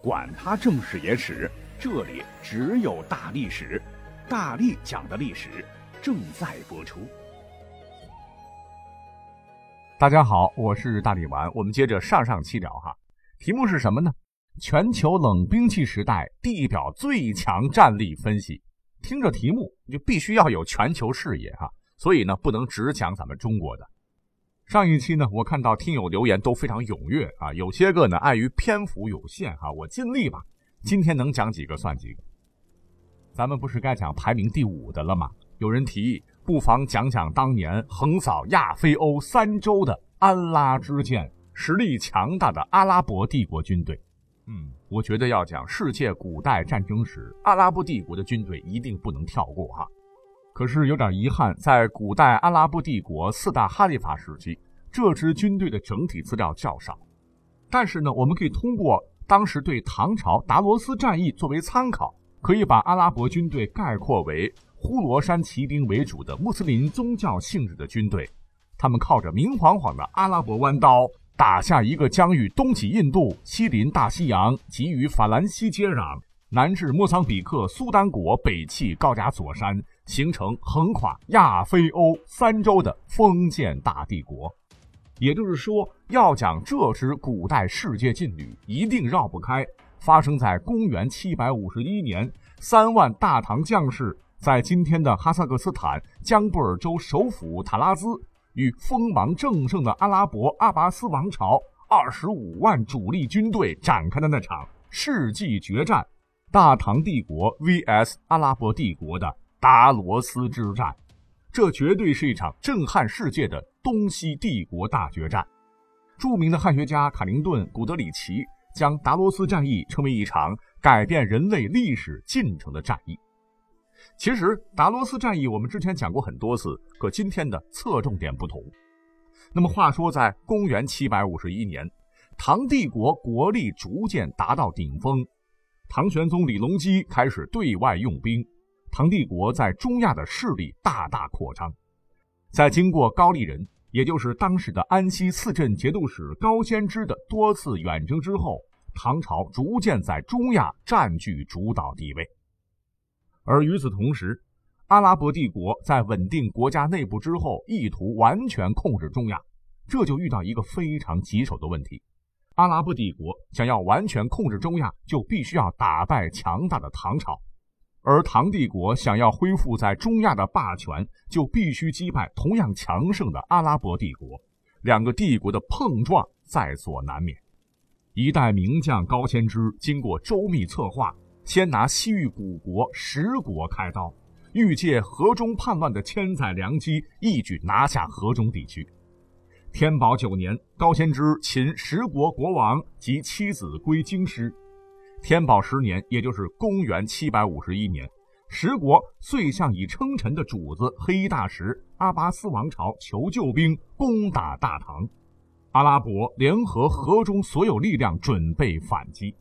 管他正史野史，这里只有大历史，大力讲的历史正在播出。大家好，我是大力丸，我们接着上上期聊哈，题目是什么呢？全球冷兵器时代地表最强战力分析。听着题目就必须要有全球视野哈，所以呢不能只讲咱们中国的。上一期呢，我看到听友留言都非常踊跃啊，有些个呢碍于篇幅有限哈，我尽力吧，今天能讲几个算几个。咱们不是该讲排名第五的了吗？有人提议，不妨讲讲当年横扫亚非欧三洲的安拉之剑，实力强大的阿拉伯帝国军队。嗯，我觉得要讲世界古代战争史，阿拉伯帝国的军队一定不能跳过哈。可是有点遗憾，在古代阿拉伯帝国四大哈里发时期，这支军队的整体资料较少。但是呢，我们可以通过当时对唐朝达罗斯战役作为参考，可以把阿拉伯军队概括为呼罗珊骑兵为主的穆斯林宗教性质的军队。他们靠着明晃晃的阿拉伯弯刀，打下一个将与东起印度、西临大西洋、及与法兰西接壤。南至莫桑比克、苏丹国，北起高加索山，形成横跨亚非欧三洲的封建大帝国。也就是说，要讲这支古代世界劲旅，一定绕不开发生在公元七百五十一年，三万大唐将士在今天的哈萨克斯坦江布尔州首府塔拉兹，与锋芒正盛的阿拉伯阿拔斯王朝二十五万主力军队展开的那场世纪决战。大唐帝国 vs 阿拉伯帝国的达罗斯之战，这绝对是一场震撼世界的东西帝国大决战。著名的汉学家卡林顿·古德里奇将达罗斯战役称为一场改变人类历史进程的战役。其实，达罗斯战役我们之前讲过很多次，可今天的侧重点不同。那么，话说在公元751年，唐帝国国力逐渐达到顶峰。唐玄宗李隆基开始对外用兵，唐帝国在中亚的势力大大扩张。在经过高丽人，也就是当时的安西四镇节度使高仙芝的多次远征之后，唐朝逐渐在中亚占据主导地位。而与此同时，阿拉伯帝国在稳定国家内部之后，意图完全控制中亚，这就遇到一个非常棘手的问题。阿拉伯帝国想要完全控制中亚，就必须要打败强大的唐朝；而唐帝国想要恢复在中亚的霸权，就必须击败同样强盛的阿拉伯帝国。两个帝国的碰撞在所难免。一代名将高仙芝经过周密策划，先拿西域古国十国开刀，欲借河中叛乱的千载良机，一举拿下河中地区。天宝九年，高仙芝擒十国国王及妻子归京师。天宝十年，也就是公元七百五十一年，十国遂向以称臣的主子黑衣大使阿巴斯王朝求救兵，攻打大唐。阿拉伯联合河中所有力量，准备反击。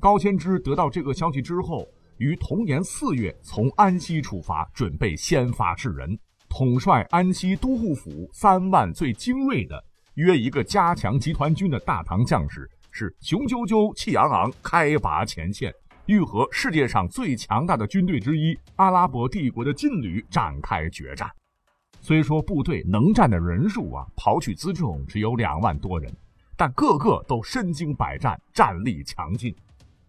高仙芝得到这个消息之后，于同年四月从安西出发，准备先发制人。统帅安西都护府三万最精锐的约一个加强集团军的大唐将士，是雄赳赳气昂昂开拔前线，欲和世界上最强大的军队之一阿拉伯帝国的劲旅展开决战。虽说部队能战的人数啊，刨去辎重只有两万多人，但个个都身经百战，战力强劲。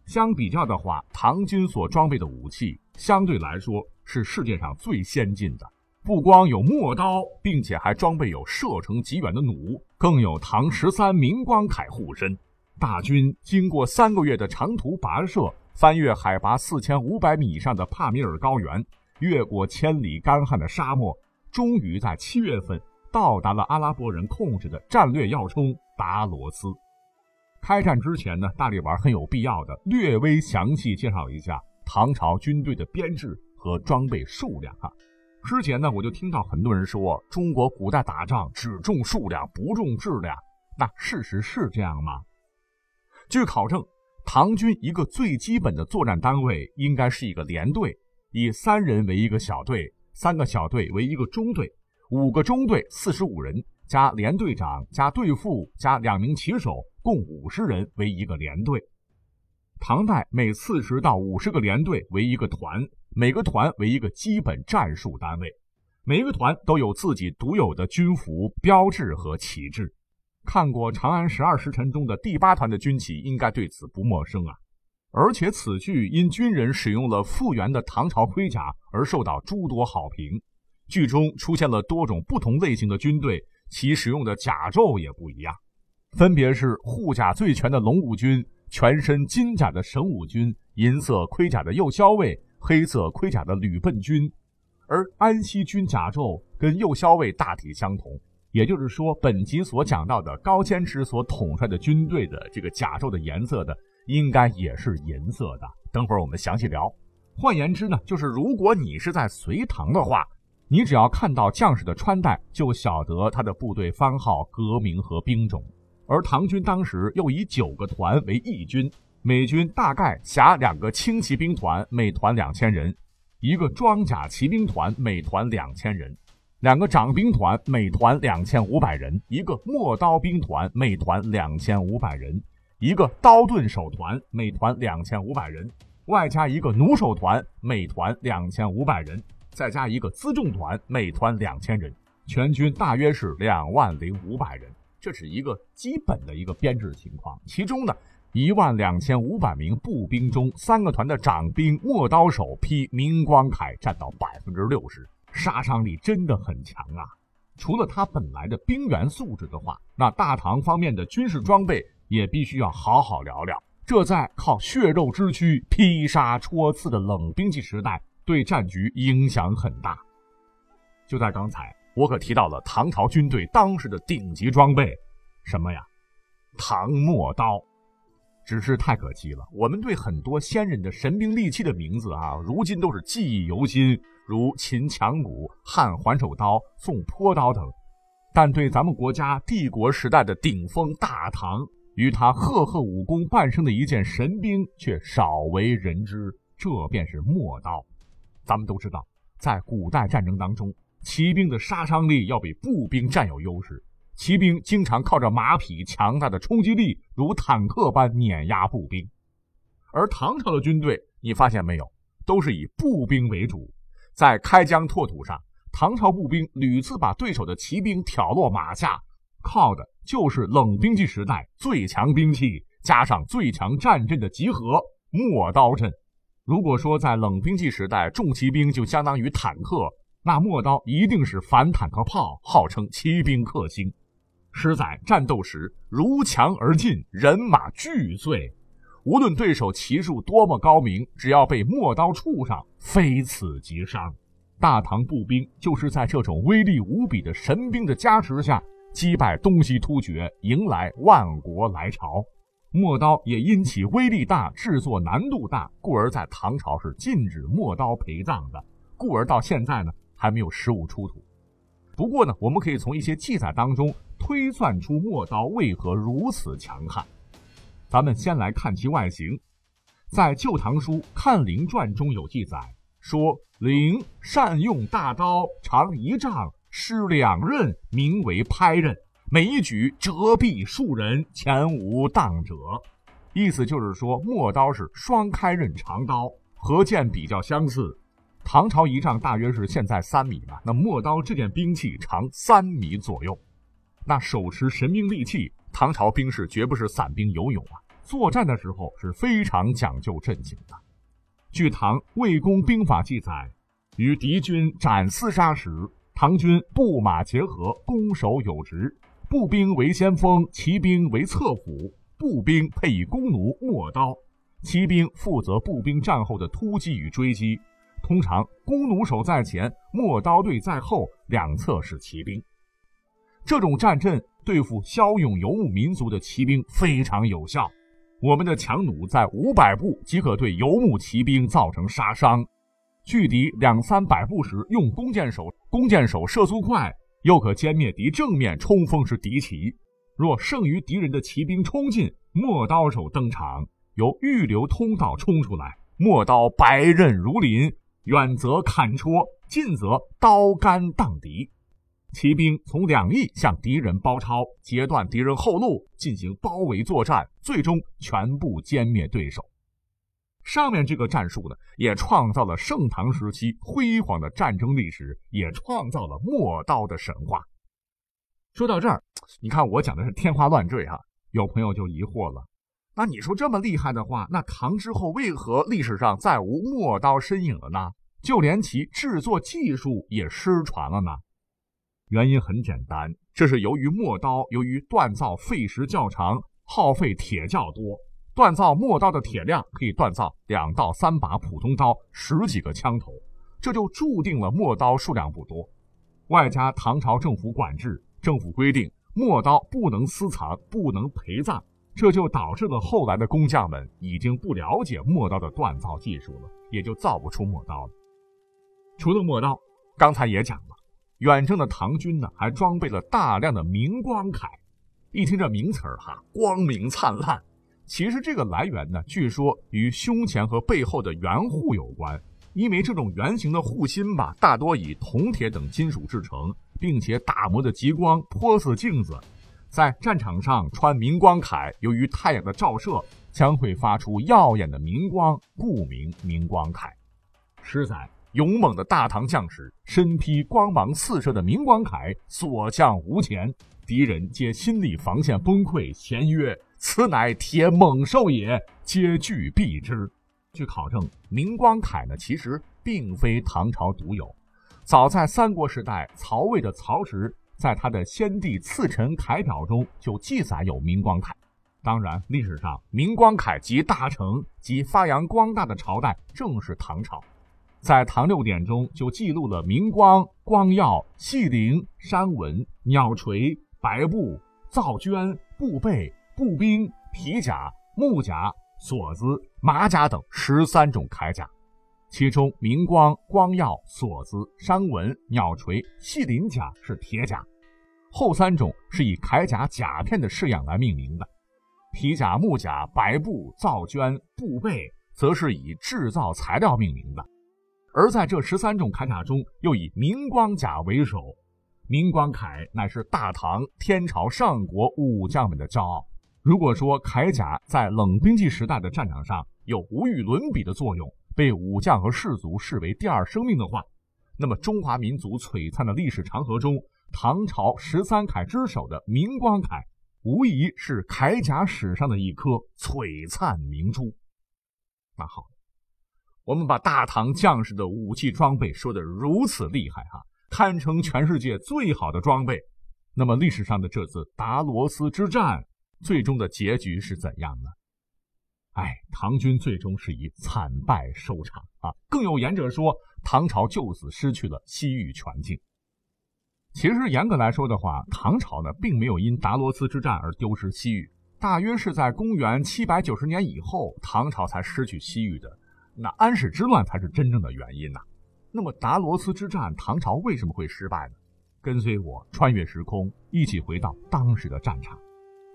相比较的话，唐军所装备的武器相对来说是世界上最先进的。不光有陌刀，并且还装备有射程极远的弩，更有唐十三明光铠护身。大军经过三个月的长途跋涉，翻越海拔四千五百米以上的帕米尔高原，越过千里干旱的沙漠，终于在七月份到达了阿拉伯人控制的战略要冲达罗斯。开战之前呢，大力丸很有必要的略微详细介绍一下唐朝军队的编制和装备数量哈。之前呢，我就听到很多人说中国古代打仗只重数量不重质量，那事实是这样吗？据考证，唐军一个最基本的作战单位应该是一个连队，以三人为一个小队，三个小队为一个中队，五个中队四十五人加连队长加队副加两名骑手，共五十人为一个连队。唐代每四十到五十个连队为一个团，每个团为一个基本战术单位，每个团都有自己独有的军服、标志和旗帜。看过《长安十二时辰》中的第八团的军旗，应该对此不陌生啊。而且此剧因军人使用了复原的唐朝盔甲而受到诸多好评。剧中出现了多种不同类型的军队，其使用的甲胄也不一样，分别是护甲最全的龙武军。全身金甲的神武军，银色盔甲的右骁卫，黑色盔甲的吕笨军，而安西军甲胄跟右骁卫大体相同。也就是说，本集所讲到的高坚持所统帅的军队的这个甲胄的颜色的，应该也是银色的。等会儿我们详细聊。换言之呢，就是如果你是在隋唐的话，你只要看到将士的穿戴，就晓得他的部队番号、革名和兵种。而唐军当时又以九个团为一军，每军大概辖两个轻骑兵团，每团两千人；一个装甲骑兵团，每团两千人；两个掌兵团，每团两千五百人；一个陌刀兵团，每团两千五百人；一个刀盾手团，每团两千五百人；外加一个弩手团，每团两千五百人；再加一个辎重团，每团两千人，全军大约是两万零五百人。这是一个基本的一个编制情况，其中呢，一万两千五百名步兵中，三个团的掌兵陌刀手披明光铠占到百分之六十，杀伤力真的很强啊！除了他本来的兵员素质的话，那大唐方面的军事装备也必须要好好聊聊。这在靠血肉之躯劈杀戳刺的冷兵器时代，对战局影响很大。就在刚才。我可提到了唐朝军队当时的顶级装备，什么呀？唐陌刀，只是太可惜了。我们对很多先人的神兵利器的名字啊，如今都是记忆犹新，如秦强弩、汉环首刀、宋坡刀等。但对咱们国家帝国时代的顶峰大唐与他赫赫武功伴生的一件神兵，却少为人知。这便是陌刀。咱们都知道，在古代战争当中。骑兵的杀伤力要比步兵占有优势，骑兵经常靠着马匹强大的冲击力，如坦克般碾压步兵。而唐朝的军队，你发现没有，都是以步兵为主。在开疆拓土上，唐朝步兵屡次把对手的骑兵挑落马下，靠的就是冷兵器时代最强兵器加上最强战阵的集合——陌刀阵。如果说在冷兵器时代，重骑兵就相当于坦克。那陌刀一定是反坦克炮，号称骑兵克星，狮在战斗时如墙而进，人马俱碎。无论对手骑术多么高明，只要被陌刀触上，非死即伤。大唐步兵就是在这种威力无比的神兵的加持下，击败东西突厥，迎来万国来朝。陌刀也因其威力大、制作难度大，故而在唐朝是禁止陌刀陪葬的。故而到现在呢。还没有实物出土，不过呢，我们可以从一些记载当中推算出陌刀为何如此强悍。咱们先来看其外形，在《旧唐书·看陵传》中有记载，说陵善用大刀，长一丈，施两刃，名为拍刃，每一举折臂数人，前无当者。意思就是说，陌刀是双开刃长刀，和剑比较相似。唐朝一丈大约是现在三米吧，那陌刀这件兵器长三米左右。那手持神兵利器，唐朝兵士绝不是散兵游勇啊，作战的时候是非常讲究阵型的。据《唐魏公兵法》记载，与敌军斩厮杀时，唐军步马结合，攻守有职，步兵为先锋，骑兵为侧辅，步兵配以弓弩、陌刀，骑兵负责步兵战后的突击与追击。通常弓弩手在前，陌刀队在后，两侧是骑兵。这种战阵对付骁勇游牧民族的骑兵非常有效。我们的强弩在五百步即可对游牧骑兵造成杀伤，距敌两三百步时用弓箭手，弓箭手射速快，又可歼灭敌正面冲锋时敌骑。若剩余敌人的骑兵冲进，陌刀手登场，由预留通道冲出来，陌刀白刃如林。远则砍戳，近则刀杆荡敌。骑兵从两翼向敌人包抄，截断敌人后路，进行包围作战，最终全部歼灭对手。上面这个战术呢，也创造了盛唐时期辉煌的战争历史，也创造了陌刀的神话。说到这儿，你看我讲的是天花乱坠哈，有朋友就疑惑了：那你说这么厉害的话，那唐之后为何历史上再无陌刀身影了呢？就连其制作技术也失传了呢？原因很简单，这是由于陌刀由于锻造费时较长，耗费铁较多。锻造陌刀的铁量可以锻造两到三把普通刀，十几个枪头，这就注定了陌刀数量不多。外加唐朝政府管制，政府规定陌刀不能私藏，不能陪葬，这就导致了后来的工匠们已经不了解陌刀的锻造技术了，也就造不出陌刀了。除了陌刀，刚才也讲了，远征的唐军呢还装备了大量的明光铠。一听这名词儿哈，光明灿烂。其实这个来源呢，据说与胸前和背后的圆护有关，因为这种圆形的护心吧，大多以铜铁等金属制成，并且打磨的极光，颇似镜子。在战场上穿明光铠，由于太阳的照射，将会发出耀眼的明光，故名明光铠。十载，勇猛的大唐将士身披光芒四射的明光铠，所向无前，敌人皆心理防线崩溃，咸曰。此乃铁猛兽也，皆惧避之。据考证，明光铠呢，其实并非唐朝独有，早在三国时代，曹魏的曹植在他的《先帝赐臣铠表》中就记载有明光铠。当然，历史上明光铠集大成及发扬光大的朝代正是唐朝，在《唐六典》中就记录了明光、光耀、细鳞、山纹、鸟垂、白布、皂绢、布被。步兵、皮甲、木甲、锁子、马甲等十三种铠甲，其中明光、光耀、锁子、山纹、鸟垂、细鳞甲是铁甲，后三种是以铠甲甲片的式样来命名的，皮甲、木甲、白布、皂绢、布被则是以制造材料命名的。而在这十三种铠甲中，又以明光甲为首。明光铠乃是大唐、天朝上国武将们的骄傲。如果说铠甲在冷兵器时代的战场上有无与伦比的作用，被武将和士卒视为第二生命的话，那么中华民族璀璨的历史长河中，唐朝十三铠之首的明光铠，无疑是铠甲史上的一颗璀璨明珠。那好，我们把大唐将士的武器装备说的如此厉害哈，堪称全世界最好的装备。那么历史上的这次达罗斯之战。最终的结局是怎样呢？哎，唐军最终是以惨败收场啊！更有言者说，唐朝就此失去了西域全境。其实严格来说的话，唐朝呢并没有因达罗斯之战而丢失西域，大约是在公元七百九十年以后，唐朝才失去西域的。那安史之乱才是真正的原因呐。那么达罗斯之战，唐朝为什么会失败呢？跟随我穿越时空，一起回到当时的战场。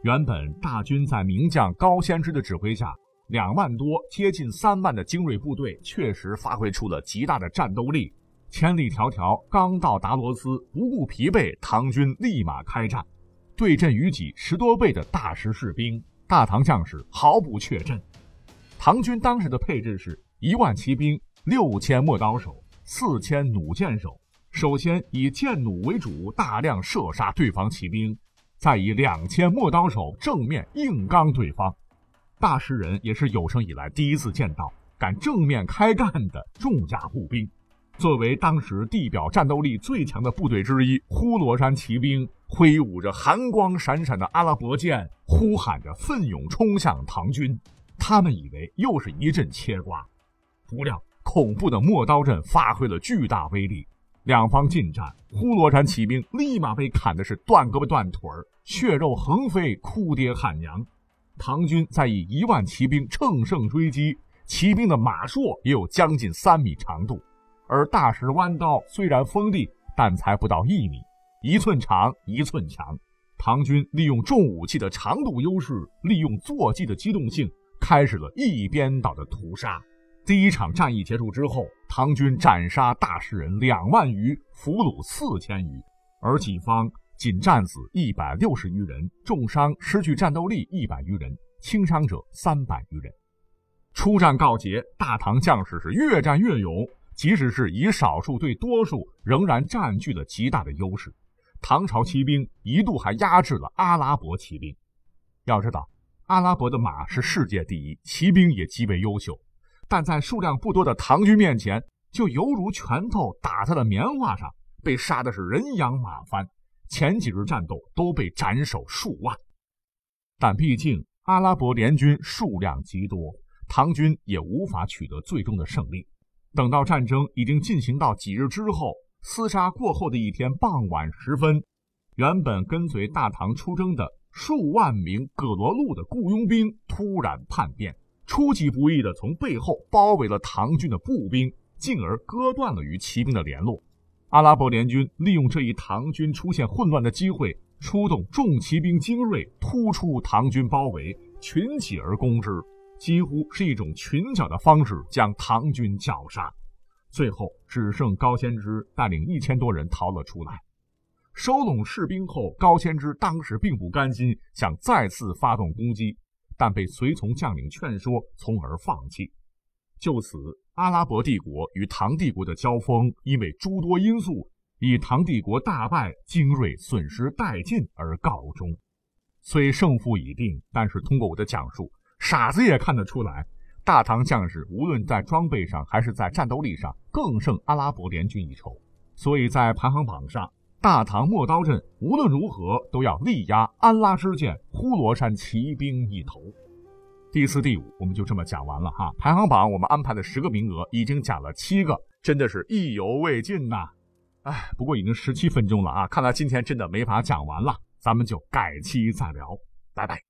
原本大军在名将高仙芝的指挥下，两万多接近三万的精锐部队，确实发挥出了极大的战斗力。千里迢迢刚到达罗斯，不顾疲惫，唐军立马开战，对阵于己十多倍的大石士兵，大唐将士毫不怯阵。唐军当时的配置是一万骑兵，六千陌刀手，四千弩箭手。首先以箭弩为主，大量射杀对方骑兵。再以两千陌刀手正面硬刚对方，大诗人也是有生以来第一次见到敢正面开干的重甲步兵。作为当时地表战斗力最强的部队之一，呼罗珊骑兵挥舞着寒光闪闪的阿拉伯剑，呼喊着奋勇冲向唐军。他们以为又是一阵切瓜，不料恐怖的陌刀阵发挥了巨大威力。两方近战，呼罗珊骑兵立马被砍的是断胳膊断腿儿，血肉横飞，哭爹喊娘。唐军再以一万骑兵乘胜追击，骑兵的马槊也有将近三米长度，而大石弯刀虽然锋利，但才不到一米，一寸长一寸强。唐军利用重武器的长度优势，利用坐骑的机动性，开始了一边倒的屠杀。第一场战役结束之后，唐军斩杀大士人两万余，俘虏四千余，而己方仅战死一百六十余人，重伤失去战斗力一百余人，轻伤者三百余人。出战告捷，大唐将士是越战越勇，即使是以少数对多数，仍然占据了极大的优势。唐朝骑兵一度还压制了阿拉伯骑兵。要知道，阿拉伯的马是世界第一，骑兵也极为优秀，但在数量不多的唐军面前，就犹如拳头打在了棉花上，被杀的是人仰马翻。前几日战斗都被斩首数万，但毕竟阿拉伯联军数量极多，唐军也无法取得最终的胜利。等到战争已经进行到几日之后，厮杀过后的一天傍晚时分，原本跟随大唐出征的数万名葛罗路的雇佣兵突然叛变，出其不意地从背后包围了唐军的步兵，进而割断了与骑兵的联络。阿拉伯联军利用这一唐军出现混乱的机会，出动重骑兵精锐，突出唐军包围，群起而攻之，几乎是一种群剿的方式将唐军绞杀。最后只剩高仙芝带领一千多人逃了出来。收拢士兵后，高仙芝当时并不甘心，想再次发动攻击，但被随从将领劝说，从而放弃。就此。阿拉伯帝国与唐帝国的交锋，因为诸多因素，以唐帝国大败、精锐损失殆尽而告终。虽胜负已定，但是通过我的讲述，傻子也看得出来，大唐将士无论在装备上还是在战斗力上，更胜阿拉伯联军一筹。所以在排行榜上，大唐陌刀阵无论如何都要力压安拉之剑、呼罗珊骑兵一头。第四、第五，我们就这么讲完了哈。排行榜我们安排的十个名额已经讲了七个，真的是意犹未尽呐。哎，不过已经十七分钟了啊，看来今天真的没法讲完了，咱们就改期再聊，拜拜。